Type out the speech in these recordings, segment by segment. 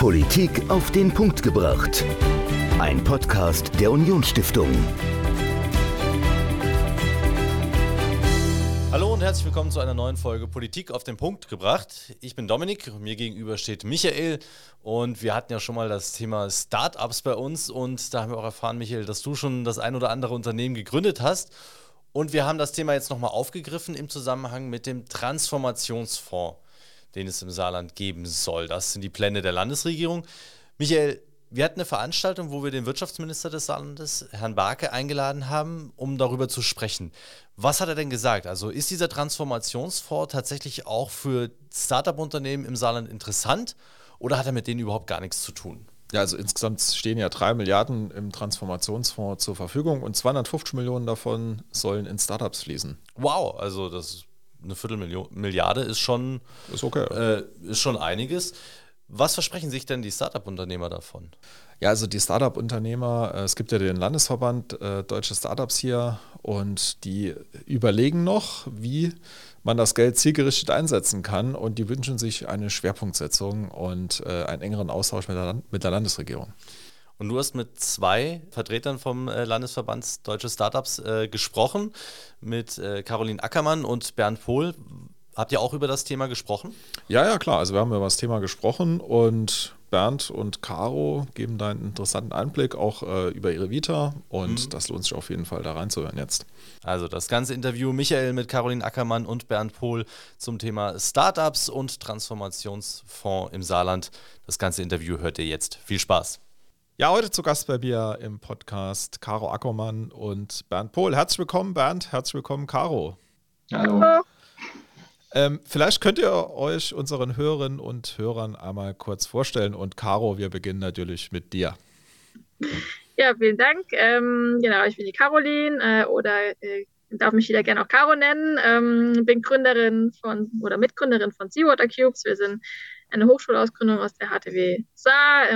Politik auf den Punkt gebracht. Ein Podcast der Unionsstiftung. Hallo und herzlich willkommen zu einer neuen Folge Politik auf den Punkt gebracht. Ich bin Dominik, mir gegenüber steht Michael und wir hatten ja schon mal das Thema Startups bei uns und da haben wir auch erfahren, Michael, dass du schon das ein oder andere Unternehmen gegründet hast. Und wir haben das Thema jetzt nochmal aufgegriffen im Zusammenhang mit dem Transformationsfonds den es im Saarland geben soll. Das sind die Pläne der Landesregierung. Michael, wir hatten eine Veranstaltung, wo wir den Wirtschaftsminister des Saarlandes, Herrn Barke, eingeladen haben, um darüber zu sprechen. Was hat er denn gesagt? Also ist dieser Transformationsfonds tatsächlich auch für Startup-Unternehmen im Saarland interessant oder hat er mit denen überhaupt gar nichts zu tun? Ja, also insgesamt stehen ja drei Milliarden im Transformationsfonds zur Verfügung und 250 Millionen davon sollen in Startups fließen. Wow, also das eine Viertelmilliarde ist schon, ist, okay. äh, ist schon einiges. Was versprechen sich denn die Startup-Unternehmer davon? Ja, also die Startup-Unternehmer, äh, es gibt ja den Landesverband äh, Deutsche Startups hier und die überlegen noch, wie man das Geld zielgerichtet einsetzen kann und die wünschen sich eine Schwerpunktsetzung und äh, einen engeren Austausch mit der, mit der Landesregierung. Und du hast mit zwei Vertretern vom äh, Landesverband Deutsche Startups äh, gesprochen, mit äh, Caroline Ackermann und Bernd Pohl. Habt ihr auch über das Thema gesprochen? Ja, ja, klar. Also wir haben über das Thema gesprochen und Bernd und Caro geben da einen interessanten Einblick auch äh, über ihre Vita und mhm. das lohnt sich auf jeden Fall da reinzuhören jetzt. Also das ganze Interview Michael mit Caroline Ackermann und Bernd Pohl zum Thema Startups und Transformationsfonds im Saarland. Das ganze Interview hört ihr jetzt. Viel Spaß. Ja, heute zu Gast bei mir im Podcast Caro Ackermann und Bernd Pohl. Herzlich willkommen, Bernd. Herzlich willkommen, Caro. Hallo. Ähm, vielleicht könnt ihr euch unseren Hörerinnen und Hörern einmal kurz vorstellen. Und Caro, wir beginnen natürlich mit dir. Ja, vielen Dank. Ähm, genau, ich bin die Caroline äh, oder äh, darf mich wieder gerne auch Caro nennen. Ähm, bin Gründerin von oder Mitgründerin von Seawater Cubes. Wir sind eine Hochschulausgründung aus der HTW Saar.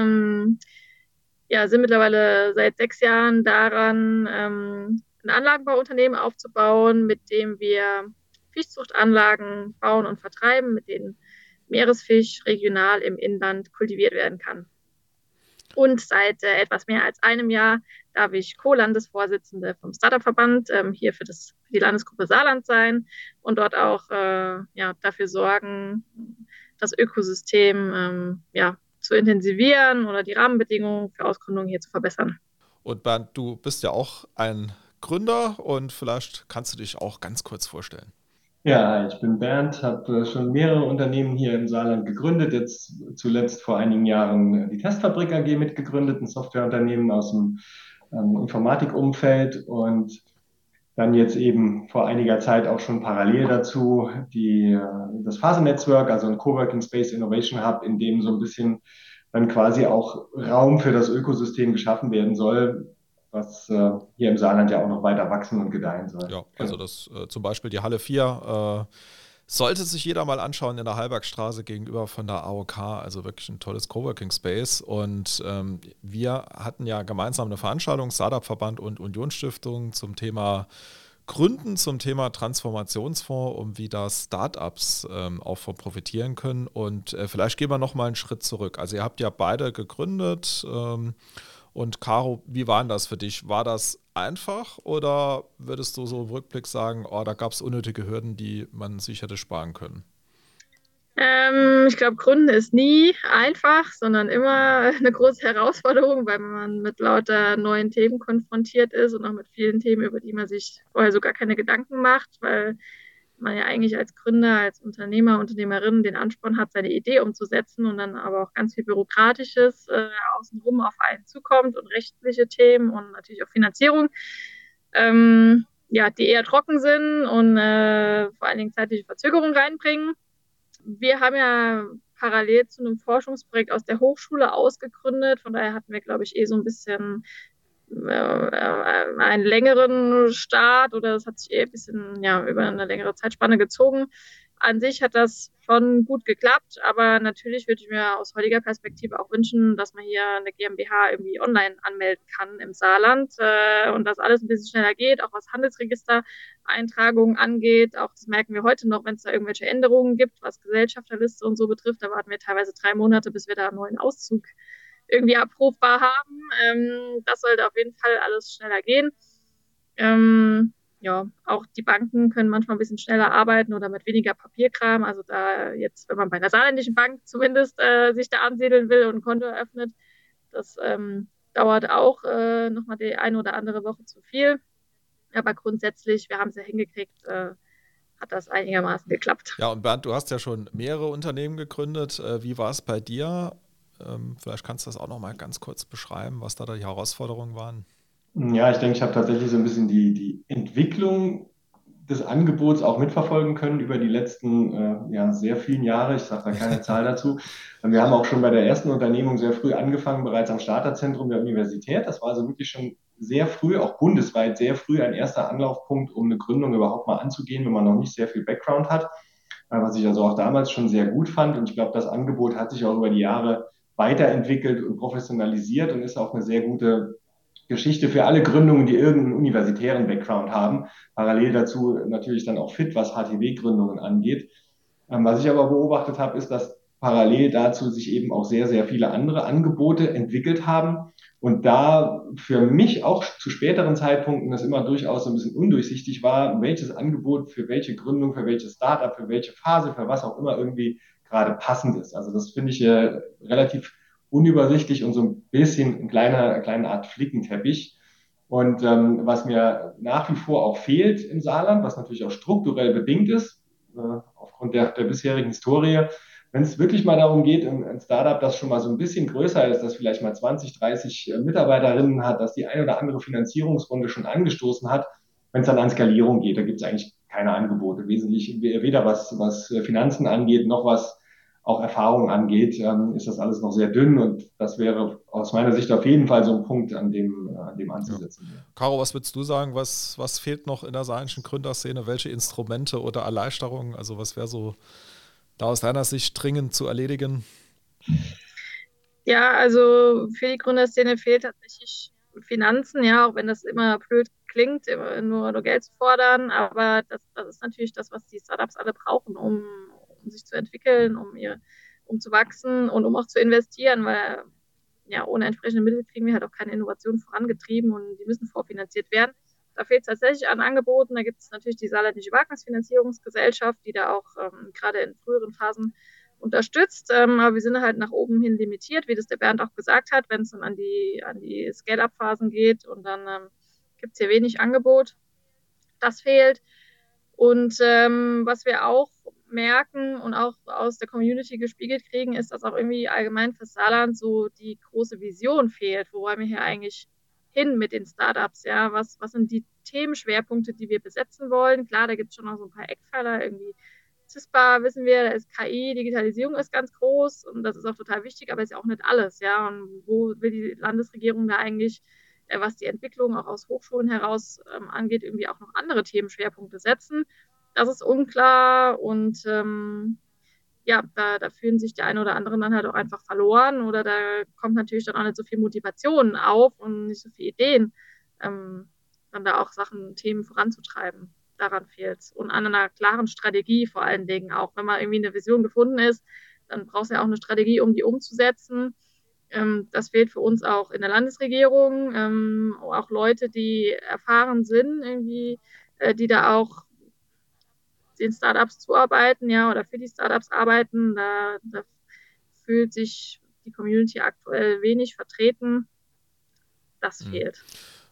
Ja, sind mittlerweile seit sechs Jahren daran, ähm, ein Anlagenbauunternehmen aufzubauen, mit dem wir Fischzuchtanlagen bauen und vertreiben, mit denen Meeresfisch regional im Inland kultiviert werden kann. Und seit äh, etwas mehr als einem Jahr darf ich Co-Landesvorsitzende vom Startup-Verband ähm, hier für, das, für die Landesgruppe Saarland sein und dort auch äh, ja, dafür sorgen, das Ökosystem ähm, ja, zu intensivieren oder die Rahmenbedingungen für Ausgründungen hier zu verbessern. Und Bernd, du bist ja auch ein Gründer und vielleicht kannst du dich auch ganz kurz vorstellen. Ja, ich bin Bernd, habe äh, schon mehrere Unternehmen hier im Saarland gegründet, jetzt zuletzt vor einigen Jahren die Testfabrik AG mitgegründet, ein Softwareunternehmen aus dem ähm, Informatikumfeld und dann jetzt eben vor einiger Zeit auch schon parallel dazu die, äh, das Phasennetzwerk, also ein Coworking Space Innovation Hub, in dem so ein bisschen dann quasi auch Raum für das Ökosystem geschaffen werden soll, was äh, hier im Saarland ja auch noch weiter wachsen und gedeihen soll. Ja, also das äh, zum Beispiel die Halle 4 äh, sollte sich jeder mal anschauen in der Halbergstraße gegenüber von der AOK, also wirklich ein tolles Coworking Space. Und ähm, wir hatten ja gemeinsam eine Veranstaltung, Startup-Verband und Unionsstiftung zum Thema Gründen zum Thema Transformationsfonds, um wie da Startups ähm, auch von profitieren können. Und äh, vielleicht gehen wir nochmal einen Schritt zurück. Also ihr habt ja beide gegründet. Ähm, und Caro, wie war denn das für dich? War das einfach oder würdest du so im Rückblick sagen, oh, da gab es unnötige Hürden, die man sich hätte sparen können? Ähm, ich glaube, Gründen ist nie einfach, sondern immer eine große Herausforderung, weil man mit lauter neuen Themen konfrontiert ist und auch mit vielen Themen, über die man sich vorher so gar keine Gedanken macht, weil man ja eigentlich als Gründer, als Unternehmer, Unternehmerin den Ansporn hat, seine Idee umzusetzen und dann aber auch ganz viel Bürokratisches äh, außenrum auf einen zukommt und rechtliche Themen und natürlich auch Finanzierung, ähm, ja, die eher trocken sind und äh, vor allen Dingen zeitliche Verzögerungen reinbringen. Wir haben ja parallel zu einem Forschungsprojekt aus der Hochschule ausgegründet, von daher hatten wir, glaube ich, eh so ein bisschen einen längeren Start oder das hat sich eher ein bisschen ja, über eine längere Zeitspanne gezogen. an sich hat das schon gut geklappt, aber natürlich würde ich mir aus heutiger Perspektive auch wünschen, dass man hier eine GmbH irgendwie online anmelden kann im Saarland äh, und dass alles ein bisschen schneller geht, auch was Handelsregistereintragungen angeht. Auch das merken wir heute noch, wenn es da irgendwelche Änderungen gibt, was Gesellschafterliste und so betrifft. Da warten wir teilweise drei Monate, bis wir da einen neuen Auszug irgendwie abrufbar haben. Ähm, das sollte auf jeden Fall alles schneller gehen. Ähm, ja, auch die Banken können manchmal ein bisschen schneller arbeiten oder mit weniger Papierkram. Also da jetzt, wenn man bei einer saarländischen Bank zumindest äh, sich da ansiedeln will und ein Konto eröffnet, das ähm, dauert auch äh, nochmal die eine oder andere Woche zu viel. Aber grundsätzlich, wir haben es ja hingekriegt, äh, hat das einigermaßen geklappt. Ja, und Bernd, du hast ja schon mehrere Unternehmen gegründet. Äh, wie war es bei dir? Ähm, vielleicht kannst du das auch noch mal ganz kurz beschreiben, was da die Herausforderungen waren. Ja, ich denke, ich habe tatsächlich so ein bisschen die, die Entwicklung des Angebots auch mitverfolgen können über die letzten äh, ja, sehr vielen Jahre. Ich sage da keine Zahl dazu. Wir haben auch schon bei der ersten Unternehmung sehr früh angefangen, bereits am Starterzentrum der Universität. Das war also wirklich schon sehr früh, auch bundesweit sehr früh ein erster Anlaufpunkt, um eine Gründung überhaupt mal anzugehen, wenn man noch nicht sehr viel Background hat. Äh, was ich also auch damals schon sehr gut fand. Und ich glaube, das Angebot hat sich auch über die Jahre weiterentwickelt und professionalisiert und ist auch eine sehr gute Geschichte für alle Gründungen, die irgendeinen universitären Background haben. Parallel dazu natürlich dann auch fit, was HTW-Gründungen angeht. Ähm, was ich aber beobachtet habe, ist, dass parallel dazu sich eben auch sehr, sehr viele andere Angebote entwickelt haben. Und da für mich auch zu späteren Zeitpunkten das immer durchaus so ein bisschen undurchsichtig war, welches Angebot für welche Gründung, für welches Startup, für welche Phase, für was auch immer irgendwie gerade passend ist. Also das finde ich äh, relativ unübersichtlich und so ein bisschen ein kleiner, eine kleine Art Flickenteppich. Und ähm, was mir nach wie vor auch fehlt im Saarland, was natürlich auch strukturell bedingt ist, äh, aufgrund der, der bisherigen Historie, wenn es wirklich mal darum geht, ein, ein, Startup, das schon mal so ein bisschen größer ist, das vielleicht mal 20, 30 äh, Mitarbeiterinnen hat, das die eine oder andere Finanzierungsrunde schon angestoßen hat, wenn es dann an Skalierung geht, da gibt es eigentlich keine Angebote, wesentlich weder was, was Finanzen angeht, noch was auch Erfahrung angeht, ähm, ist das alles noch sehr dünn und das wäre aus meiner Sicht auf jeden Fall so ein Punkt, an dem, an dem anzusetzen. Ja. Caro, was würdest du sagen, was, was fehlt noch in der saarischen Gründerszene? Welche Instrumente oder Erleichterungen, also was wäre so da aus deiner Sicht dringend zu erledigen? Ja, also für die Gründerszene fehlt tatsächlich Finanzen, ja, auch wenn das immer blöd klingt, nur, nur Geld zu fordern, aber das, das ist natürlich das, was die Startups alle brauchen, um, um sich zu entwickeln, um ihr, um zu wachsen und um auch zu investieren, weil ja, ohne entsprechende Mittel kriegen wir halt auch keine Innovation vorangetrieben und die müssen vorfinanziert werden. Da fehlt es tatsächlich an Angeboten. Da gibt es natürlich die Saarländische Wagnisfinanzierungsgesellschaft, die da auch ähm, gerade in früheren Phasen unterstützt. Ähm, aber wir sind halt nach oben hin limitiert, wie das der Bernd auch gesagt hat, wenn es dann an die, an die Scale-Up-Phasen geht und dann ähm, gibt es hier wenig Angebot. Das fehlt. Und ähm, was wir auch merken und auch aus der Community gespiegelt kriegen, ist, dass auch irgendwie allgemein für Saarland so die große Vision fehlt. Wo wollen wir hier eigentlich hin mit den Startups? Ja, was, was sind die Themenschwerpunkte, die wir besetzen wollen? Klar, da gibt es schon noch so ein paar Eckpfeiler, irgendwie CISPA wissen wir, da ist KI, Digitalisierung ist ganz groß und das ist auch total wichtig, aber ist ja auch nicht alles, ja. Und wo will die Landesregierung da eigentlich, was die Entwicklung auch aus Hochschulen heraus ähm, angeht, irgendwie auch noch andere Themenschwerpunkte setzen? Das ist unklar und ähm, ja, da, da fühlen sich die einen oder anderen dann halt auch einfach verloren oder da kommt natürlich dann auch nicht so viel Motivation auf und nicht so viele Ideen, ähm, dann da auch Sachen, Themen voranzutreiben. Daran fehlt es. Und an einer klaren Strategie vor allen Dingen auch. Wenn mal irgendwie eine Vision gefunden ist, dann brauchst du ja auch eine Strategie, um die umzusetzen. Ähm, das fehlt für uns auch in der Landesregierung. Ähm, auch Leute, die erfahren sind, irgendwie, äh, die da auch den Startups zuarbeiten, ja, oder für die Startups arbeiten. Da, da fühlt sich die Community aktuell wenig vertreten. Das mhm. fehlt.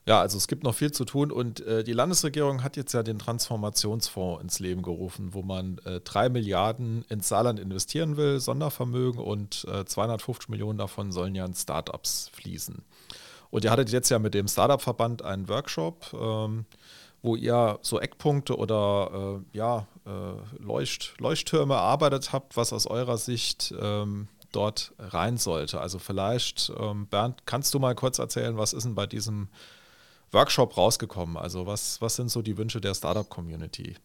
Ja, also es gibt noch viel zu tun und äh, die Landesregierung hat jetzt ja den Transformationsfonds ins Leben gerufen, wo man äh, drei Milliarden ins Saarland investieren will, Sondervermögen und äh, 250 Millionen davon sollen ja in Startups fließen. Und ihr hattet jetzt ja mit dem Startup-Verband einen Workshop. Ähm, wo ihr so Eckpunkte oder äh, ja, äh, Leucht, Leuchttürme erarbeitet habt, was aus eurer Sicht ähm, dort rein sollte. Also vielleicht, ähm, Bernd, kannst du mal kurz erzählen, was ist denn bei diesem Workshop rausgekommen? Also was, was sind so die Wünsche der Startup-Community?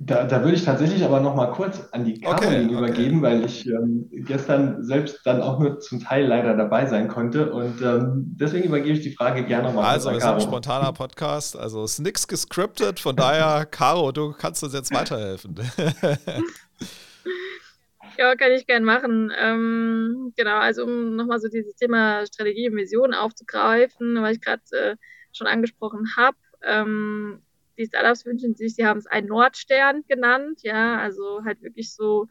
Da, da würde ich tatsächlich aber noch mal kurz an die Caroline okay, übergeben, okay. weil ich ähm, gestern selbst dann auch nur zum Teil leider dabei sein konnte. Und ähm, deswegen übergebe ich die Frage gerne nochmal. Also, es ist ein spontaner Podcast. Also, es ist nichts gescriptet. Von daher, Caro, du kannst uns jetzt weiterhelfen. ja, kann ich gern machen. Ähm, genau, also um nochmal so dieses Thema Strategie und Vision aufzugreifen, weil ich gerade äh, schon angesprochen habe. Ähm, die Startups wünschen sich, sie haben es einen Nordstern genannt, ja, also halt wirklich so,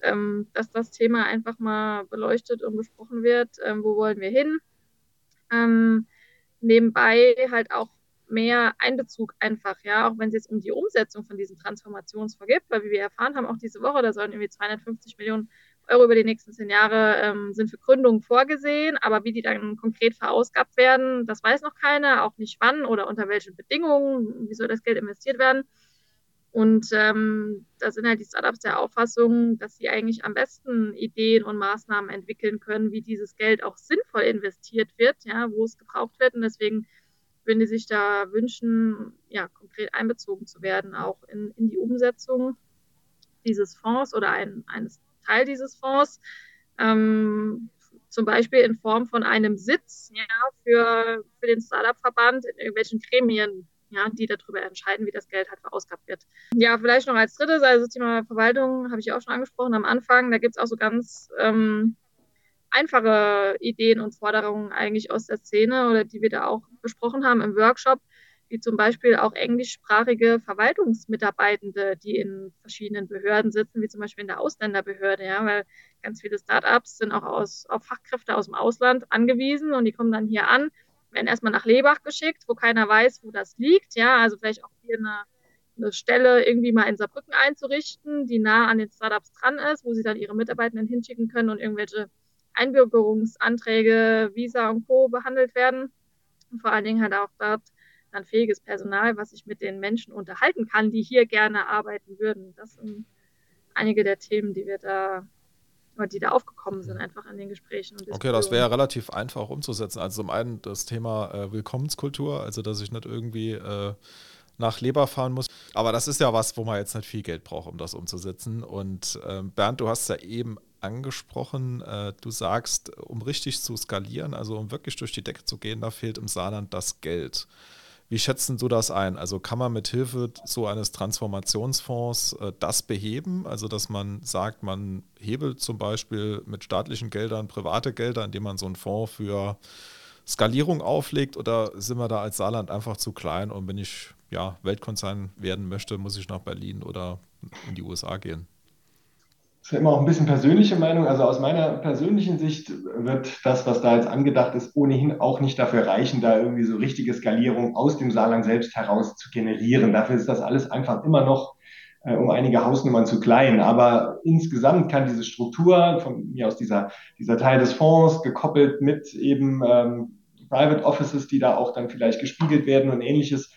ähm, dass das Thema einfach mal beleuchtet und besprochen wird, ähm, wo wollen wir hin. Ähm, nebenbei halt auch mehr Einbezug einfach, ja, auch wenn es jetzt um die Umsetzung von diesem Transformationsfonds geht, weil wie wir erfahren haben, auch diese Woche, da sollen irgendwie 250 Millionen Euro über die nächsten zehn Jahre ähm, sind für Gründungen vorgesehen, aber wie die dann konkret verausgabt werden, das weiß noch keiner, auch nicht wann oder unter welchen Bedingungen, wie soll das Geld investiert werden. Und ähm, da sind halt die Startups der Auffassung, dass sie eigentlich am besten Ideen und Maßnahmen entwickeln können, wie dieses Geld auch sinnvoll investiert wird, ja, wo es gebraucht wird. Und deswegen würden die sich da wünschen, ja, konkret einbezogen zu werden, auch in, in die Umsetzung dieses Fonds oder ein, eines Teil dieses Fonds, ähm, zum Beispiel in Form von einem Sitz ja, für, für den Startup-Verband in irgendwelchen Gremien, ja, die darüber entscheiden, wie das Geld halt verausgabt wird. Ja, vielleicht noch als drittes, also das Thema Verwaltung habe ich auch schon angesprochen am Anfang. Da gibt es auch so ganz ähm, einfache Ideen und Forderungen eigentlich aus der Szene oder die wir da auch besprochen haben im Workshop wie zum Beispiel auch englischsprachige Verwaltungsmitarbeitende, die in verschiedenen Behörden sitzen, wie zum Beispiel in der Ausländerbehörde, ja, weil ganz viele Startups sind auch aus, auf Fachkräfte aus dem Ausland angewiesen und die kommen dann hier an, werden erstmal nach Lebach geschickt, wo keiner weiß, wo das liegt, ja, also vielleicht auch hier eine, eine Stelle irgendwie mal in Saarbrücken einzurichten, die nah an den Startups dran ist, wo sie dann ihre Mitarbeitenden hinschicken können und irgendwelche Einbürgerungsanträge, Visa und Co. behandelt werden. Und vor allen Dingen halt auch dort dann fähiges Personal, was sich mit den Menschen unterhalten kann, die hier gerne arbeiten würden. Das sind einige der Themen, die wir da die da aufgekommen sind, einfach in den Gesprächen. okay, das wäre relativ einfach umzusetzen. Also zum einen das Thema äh, Willkommenskultur, also dass ich nicht irgendwie äh, nach Leber fahren muss. Aber das ist ja was, wo man jetzt nicht viel Geld braucht, um das umzusetzen. Und äh, Bernd, du hast ja eben angesprochen, äh, du sagst, um richtig zu skalieren, also um wirklich durch die Decke zu gehen, da fehlt im Saarland das Geld. Wie schätzen du das ein? Also kann man mit Hilfe so eines Transformationsfonds äh, das beheben? Also dass man sagt, man hebelt zum Beispiel mit staatlichen Geldern private Gelder, indem man so einen Fonds für Skalierung auflegt? Oder sind wir da als Saarland einfach zu klein und wenn ich ja, Weltkonzern werden möchte, muss ich nach Berlin oder in die USA gehen? Ist ja immer auch ein bisschen persönliche Meinung. Also aus meiner persönlichen Sicht wird das, was da jetzt angedacht ist, ohnehin auch nicht dafür reichen, da irgendwie so richtige Skalierung aus dem Saarland selbst heraus zu generieren. Dafür ist das alles einfach immer noch äh, um einige Hausnummern zu klein. Aber insgesamt kann diese Struktur von mir aus dieser, dieser Teil des Fonds gekoppelt mit eben ähm, Private Offices, die da auch dann vielleicht gespiegelt werden und ähnliches,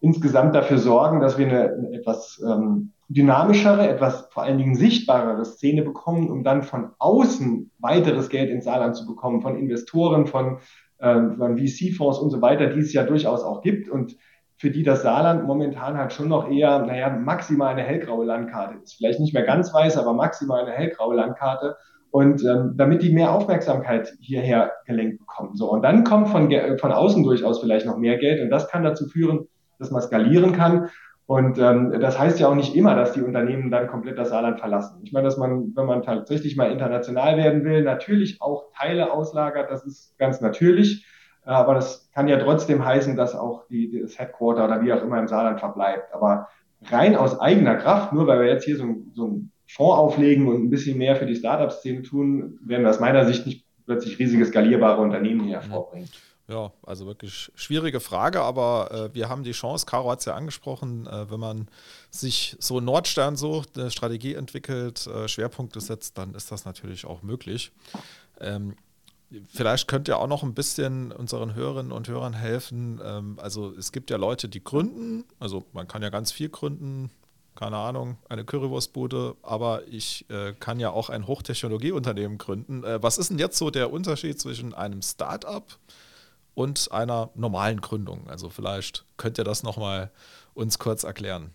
insgesamt dafür sorgen, dass wir eine, eine etwas ähm, dynamischere, etwas vor allen Dingen sichtbarere Szene bekommen, um dann von außen weiteres Geld ins Saarland zu bekommen, von Investoren, von, äh, von VC-Fonds und so weiter, die es ja durchaus auch gibt und für die das Saarland momentan halt schon noch eher, naja, maximal eine hellgraue Landkarte ist. Vielleicht nicht mehr ganz weiß, aber maximal eine hellgraue Landkarte. Und ähm, damit die mehr Aufmerksamkeit hierher gelenkt bekommen. So, und dann kommt von, von außen durchaus vielleicht noch mehr Geld und das kann dazu führen, dass man skalieren kann. Und ähm, das heißt ja auch nicht immer, dass die Unternehmen dann komplett das Saarland verlassen. Ich meine, dass man, wenn man tatsächlich mal international werden will, natürlich auch Teile auslagert, das ist ganz natürlich. Aber das kann ja trotzdem heißen, dass auch die, das Headquarter oder wie auch immer im Saarland verbleibt. Aber rein aus eigener Kraft, nur weil wir jetzt hier so, so einen Fonds auflegen und ein bisschen mehr für die Startup-Szene tun, werden wir aus meiner Sicht nicht plötzlich riesige skalierbare Unternehmen hier hervorbringen. Ja, also wirklich schwierige Frage, aber äh, wir haben die Chance, Caro hat es ja angesprochen, äh, wenn man sich so Nordstern sucht, eine Strategie entwickelt, äh, Schwerpunkte setzt, dann ist das natürlich auch möglich. Ähm, vielleicht könnt ihr auch noch ein bisschen unseren Hörerinnen und Hörern helfen. Ähm, also es gibt ja Leute, die gründen, also man kann ja ganz viel gründen, keine Ahnung, eine Currywurstbude, aber ich äh, kann ja auch ein Hochtechnologieunternehmen gründen. Äh, was ist denn jetzt so der Unterschied zwischen einem Start-up und einer normalen Gründung. Also vielleicht könnt ihr das nochmal uns kurz erklären.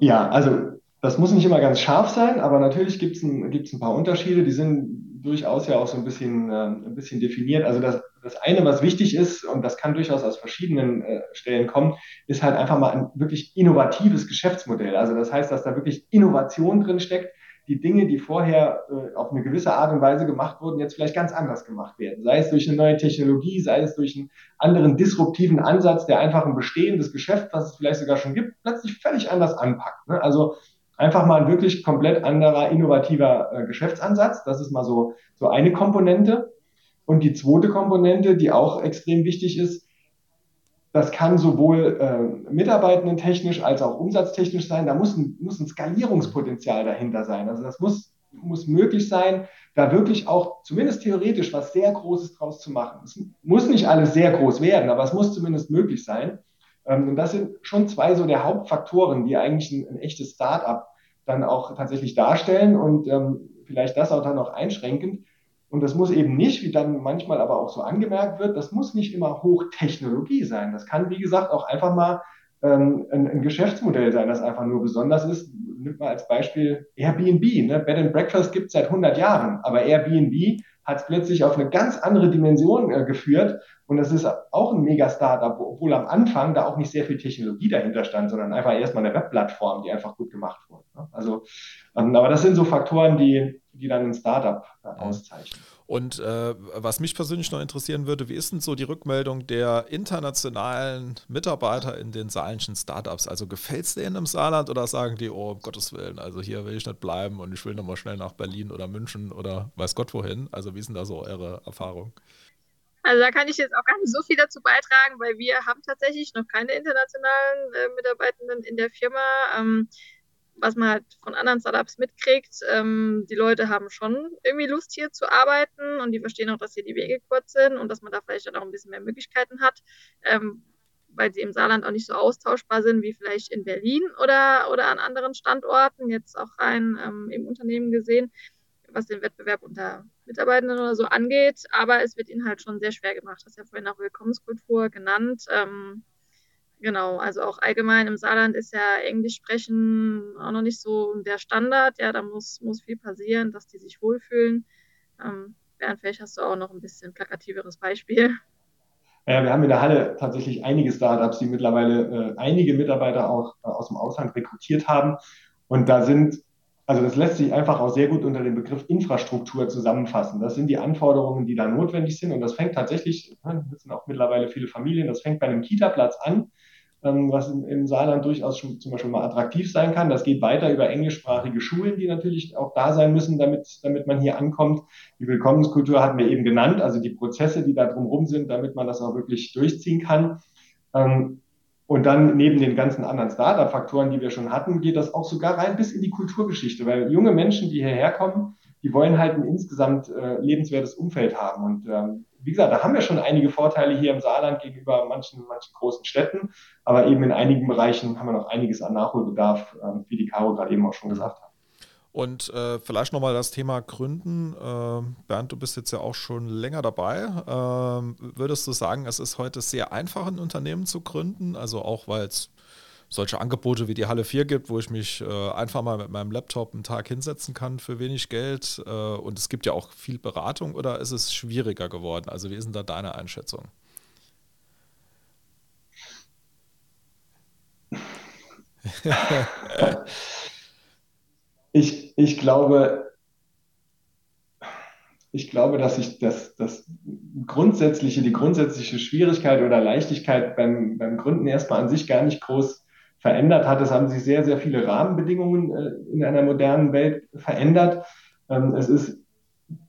Ja, also das muss nicht immer ganz scharf sein, aber natürlich gibt es ein, gibt's ein paar Unterschiede, die sind durchaus ja auch so ein bisschen, äh, ein bisschen definiert. Also das, das eine, was wichtig ist, und das kann durchaus aus verschiedenen äh, Stellen kommen, ist halt einfach mal ein wirklich innovatives Geschäftsmodell. Also das heißt, dass da wirklich Innovation drin steckt, die Dinge, die vorher äh, auf eine gewisse Art und Weise gemacht wurden, jetzt vielleicht ganz anders gemacht werden. Sei es durch eine neue Technologie, sei es durch einen anderen disruptiven Ansatz, der einfach ein bestehendes Geschäft, was es vielleicht sogar schon gibt, plötzlich völlig anders anpackt. Ne? Also einfach mal ein wirklich komplett anderer, innovativer äh, Geschäftsansatz. Das ist mal so, so eine Komponente. Und die zweite Komponente, die auch extrem wichtig ist, das kann sowohl äh, mitarbeitendentechnisch als auch umsatztechnisch sein. Da muss ein, muss ein Skalierungspotenzial dahinter sein. Also das muss, muss möglich sein, da wirklich auch zumindest theoretisch was sehr Großes draus zu machen. Es muss nicht alles sehr groß werden, aber es muss zumindest möglich sein. Ähm, und das sind schon zwei so der Hauptfaktoren, die eigentlich ein, ein echtes Start-up dann auch tatsächlich darstellen und ähm, vielleicht das auch dann noch einschränkend. Und das muss eben nicht, wie dann manchmal aber auch so angemerkt wird, das muss nicht immer Hochtechnologie sein. Das kann, wie gesagt, auch einfach mal ähm, ein, ein, Geschäftsmodell sein, das einfach nur besonders ist. Nimmt mal als Beispiel Airbnb. Ne? Bed and Breakfast gibt es seit 100 Jahren, aber Airbnb hat es plötzlich auf eine ganz andere Dimension äh, geführt. Und das ist auch ein Mega-Startup, obwohl am Anfang da auch nicht sehr viel Technologie dahinter stand, sondern einfach erstmal eine Webplattform, die einfach gut gemacht wurde. Ne? Also, ähm, aber das sind so Faktoren, die, die dann ein Startup äh, auszeichnen. Und äh, was mich persönlich noch interessieren würde, wie ist denn so die Rückmeldung der internationalen Mitarbeiter in den saarländischen Startups? Also gefällt es denen im Saarland oder sagen die, oh, um Gottes Willen, also hier will ich nicht bleiben und ich will nochmal schnell nach Berlin oder München oder weiß Gott wohin? Also wie sind da so eure Erfahrungen? Also da kann ich jetzt auch gar nicht so viel dazu beitragen, weil wir haben tatsächlich noch keine internationalen äh, Mitarbeitenden in der Firma. Ähm, was man halt von anderen Startups mitkriegt, ähm, die Leute haben schon irgendwie Lust hier zu arbeiten und die verstehen auch, dass hier die Wege kurz sind und dass man da vielleicht dann auch ein bisschen mehr Möglichkeiten hat, ähm, weil sie im Saarland auch nicht so austauschbar sind wie vielleicht in Berlin oder, oder an anderen Standorten, jetzt auch rein ähm, im Unternehmen gesehen, was den Wettbewerb unter Mitarbeitenden oder so angeht. Aber es wird ihnen halt schon sehr schwer gemacht. Das ist ja vorhin auch Willkommenskultur genannt. Ähm, Genau, also auch allgemein im Saarland ist ja Englisch sprechen auch noch nicht so der Standard. Ja, da muss, muss viel passieren, dass die sich wohlfühlen. Ähm, Bernd, vielleicht hast du auch noch ein bisschen plakativeres Beispiel. Ja, wir haben in der Halle tatsächlich einige Startups, die mittlerweile äh, einige Mitarbeiter auch äh, aus dem Ausland rekrutiert haben. Und da sind, also das lässt sich einfach auch sehr gut unter dem Begriff Infrastruktur zusammenfassen. Das sind die Anforderungen, die da notwendig sind. Und das fängt tatsächlich, das sind auch mittlerweile viele Familien, das fängt bei einem Kita-Platz an was im, im, Saarland durchaus schon, zum Beispiel mal attraktiv sein kann. Das geht weiter über englischsprachige Schulen, die natürlich auch da sein müssen, damit, damit man hier ankommt. Die Willkommenskultur hatten wir eben genannt, also die Prozesse, die da drumherum sind, damit man das auch wirklich durchziehen kann. Ähm, und dann neben den ganzen anderen Startup-Faktoren, die wir schon hatten, geht das auch sogar rein bis in die Kulturgeschichte, weil junge Menschen, die hierher kommen, die wollen halt ein insgesamt äh, lebenswertes Umfeld haben. Und ähm, wie gesagt, da haben wir schon einige Vorteile hier im Saarland gegenüber manchen, manchen großen Städten, aber eben in einigen Bereichen haben wir noch einiges an Nachholbedarf, äh, wie die Caro gerade eben auch schon gesagt hat. Und äh, vielleicht nochmal das Thema Gründen. Äh, Bernd, du bist jetzt ja auch schon länger dabei. Äh, würdest du sagen, es ist heute sehr einfach, ein Unternehmen zu gründen? Also auch, weil es solche Angebote wie die Halle 4 gibt, wo ich mich äh, einfach mal mit meinem Laptop einen Tag hinsetzen kann für wenig Geld. Äh, und es gibt ja auch viel Beratung oder ist es schwieriger geworden? Also wie ist denn da deine Einschätzung? ich, ich glaube, ich glaube, dass ich das, das grundsätzliche, die grundsätzliche Schwierigkeit oder Leichtigkeit beim, beim Gründen erstmal an sich gar nicht groß verändert hat. Es haben sich sehr, sehr viele Rahmenbedingungen äh, in einer modernen Welt verändert. Ähm, es ist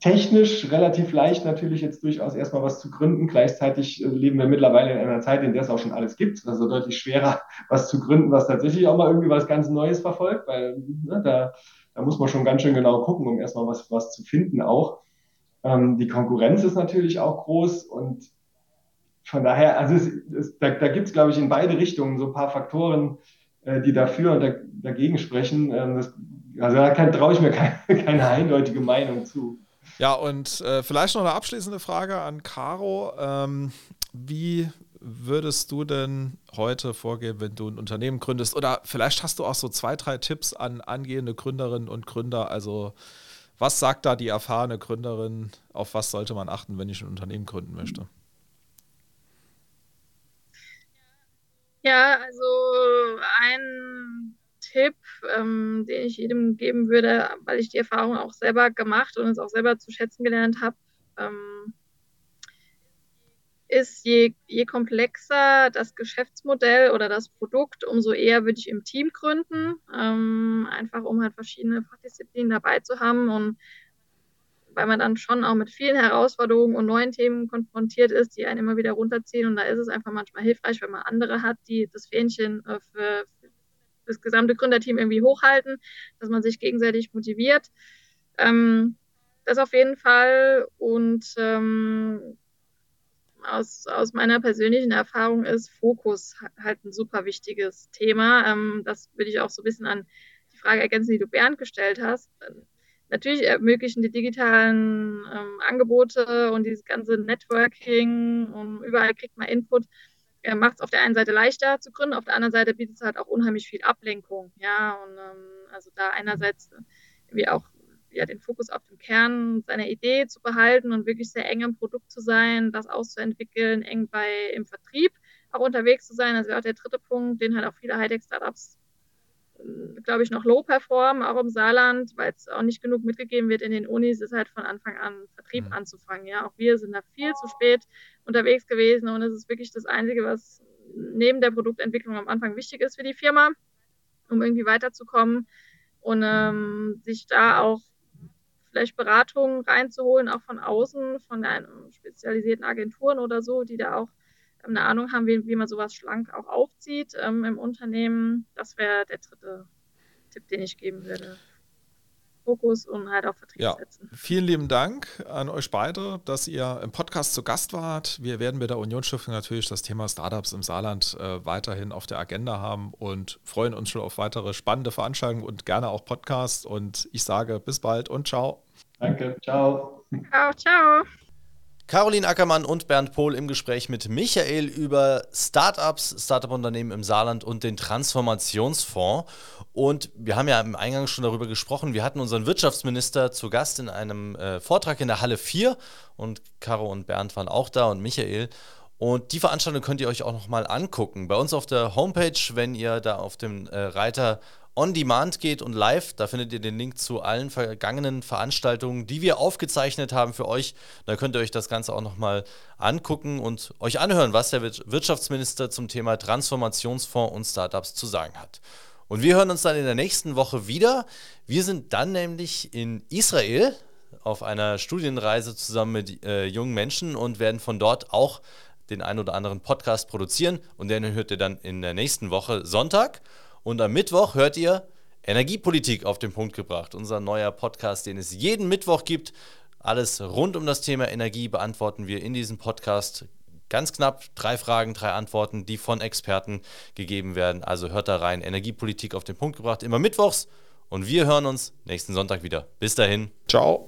technisch relativ leicht natürlich jetzt durchaus erstmal was zu gründen. Gleichzeitig äh, leben wir mittlerweile in einer Zeit, in der es auch schon alles gibt. Also deutlich schwerer, was zu gründen, was tatsächlich auch mal irgendwie was ganz Neues verfolgt, weil ne, da, da muss man schon ganz schön genau gucken, um erstmal was, was zu finden auch. Ähm, die Konkurrenz ist natürlich auch groß und von daher, also es, es, da, da gibt es, glaube ich, in beide Richtungen so ein paar Faktoren, äh, die dafür und da, dagegen sprechen. Ähm, das, also da traue ich mir keine, keine, eindeutige Meinung zu. Ja, und äh, vielleicht noch eine abschließende Frage an Caro. Ähm, wie würdest du denn heute vorgehen, wenn du ein Unternehmen gründest? Oder vielleicht hast du auch so zwei, drei Tipps an angehende Gründerinnen und Gründer. Also was sagt da die erfahrene Gründerin? Auf was sollte man achten, wenn ich ein Unternehmen gründen möchte? Ja, also ein Tipp, ähm, den ich jedem geben würde, weil ich die Erfahrung auch selber gemacht und es auch selber zu schätzen gelernt habe, ähm, ist, je, je komplexer das Geschäftsmodell oder das Produkt, umso eher würde ich im Team gründen, ähm, einfach um halt verschiedene Fachdisziplinen dabei zu haben und weil man dann schon auch mit vielen Herausforderungen und neuen Themen konfrontiert ist, die einen immer wieder runterziehen. Und da ist es einfach manchmal hilfreich, wenn man andere hat, die das Fähnchen äh, für, für das gesamte Gründerteam irgendwie hochhalten, dass man sich gegenseitig motiviert. Ähm, das auf jeden Fall. Und ähm, aus, aus meiner persönlichen Erfahrung ist Fokus halt ein super wichtiges Thema. Ähm, das würde ich auch so ein bisschen an die Frage ergänzen, die du Bernd gestellt hast. Natürlich ermöglichen die digitalen ähm, Angebote und dieses ganze Networking und überall kriegt man Input, äh, macht es auf der einen Seite leichter zu gründen, auf der anderen Seite bietet es halt auch unheimlich viel Ablenkung. Ja, und ähm, also da einerseits wie auch ja, den Fokus auf dem Kern seiner Idee zu behalten und wirklich sehr eng am Produkt zu sein, das auszuentwickeln, eng bei im Vertrieb auch unterwegs zu sein. Das wäre auch der dritte Punkt, den halt auch viele Hightech-Startups, glaube ich, noch low performen, auch im Saarland, weil es auch nicht genug mitgegeben wird in den Unis, ist halt von Anfang an Vertrieb mhm. anzufangen. Ja, auch wir sind da viel zu spät unterwegs gewesen und es ist wirklich das Einzige, was neben der Produktentwicklung am Anfang wichtig ist für die Firma, um irgendwie weiterzukommen und ähm, sich da auch vielleicht Beratungen reinzuholen, auch von außen, von einem spezialisierten Agenturen oder so, die da auch eine Ahnung haben, wie, wie man sowas schlank auch aufzieht ähm, im Unternehmen. Das wäre der dritte Tipp, den ich geben würde. Fokus und halt auf Vertrieb ja. setzen. Vielen lieben Dank an euch beide, dass ihr im Podcast zu Gast wart. Wir werden mit der Unionsstiftung natürlich das Thema Startups im Saarland äh, weiterhin auf der Agenda haben und freuen uns schon auf weitere spannende Veranstaltungen und gerne auch Podcasts. Und ich sage bis bald und ciao. Danke, ciao. Ciao, ciao. Caroline Ackermann und Bernd Pohl im Gespräch mit Michael über Startups, Startup-Unternehmen im Saarland und den Transformationsfonds. Und wir haben ja im Eingang schon darüber gesprochen. Wir hatten unseren Wirtschaftsminister zu Gast in einem äh, Vortrag in der Halle 4 und Caro und Bernd waren auch da und Michael. Und die Veranstaltung könnt ihr euch auch nochmal angucken. Bei uns auf der Homepage, wenn ihr da auf dem äh, Reiter On Demand geht und live. Da findet ihr den Link zu allen vergangenen Veranstaltungen, die wir aufgezeichnet haben für euch. Da könnt ihr euch das Ganze auch nochmal angucken und euch anhören, was der Wirtschaftsminister zum Thema Transformationsfonds und Startups zu sagen hat. Und wir hören uns dann in der nächsten Woche wieder. Wir sind dann nämlich in Israel auf einer Studienreise zusammen mit äh, jungen Menschen und werden von dort auch den ein oder anderen Podcast produzieren. Und den hört ihr dann in der nächsten Woche Sonntag. Und am Mittwoch hört ihr Energiepolitik auf den Punkt gebracht. Unser neuer Podcast, den es jeden Mittwoch gibt. Alles rund um das Thema Energie beantworten wir in diesem Podcast. Ganz knapp drei Fragen, drei Antworten, die von Experten gegeben werden. Also hört da rein. Energiepolitik auf den Punkt gebracht. Immer mittwochs. Und wir hören uns nächsten Sonntag wieder. Bis dahin. Ciao.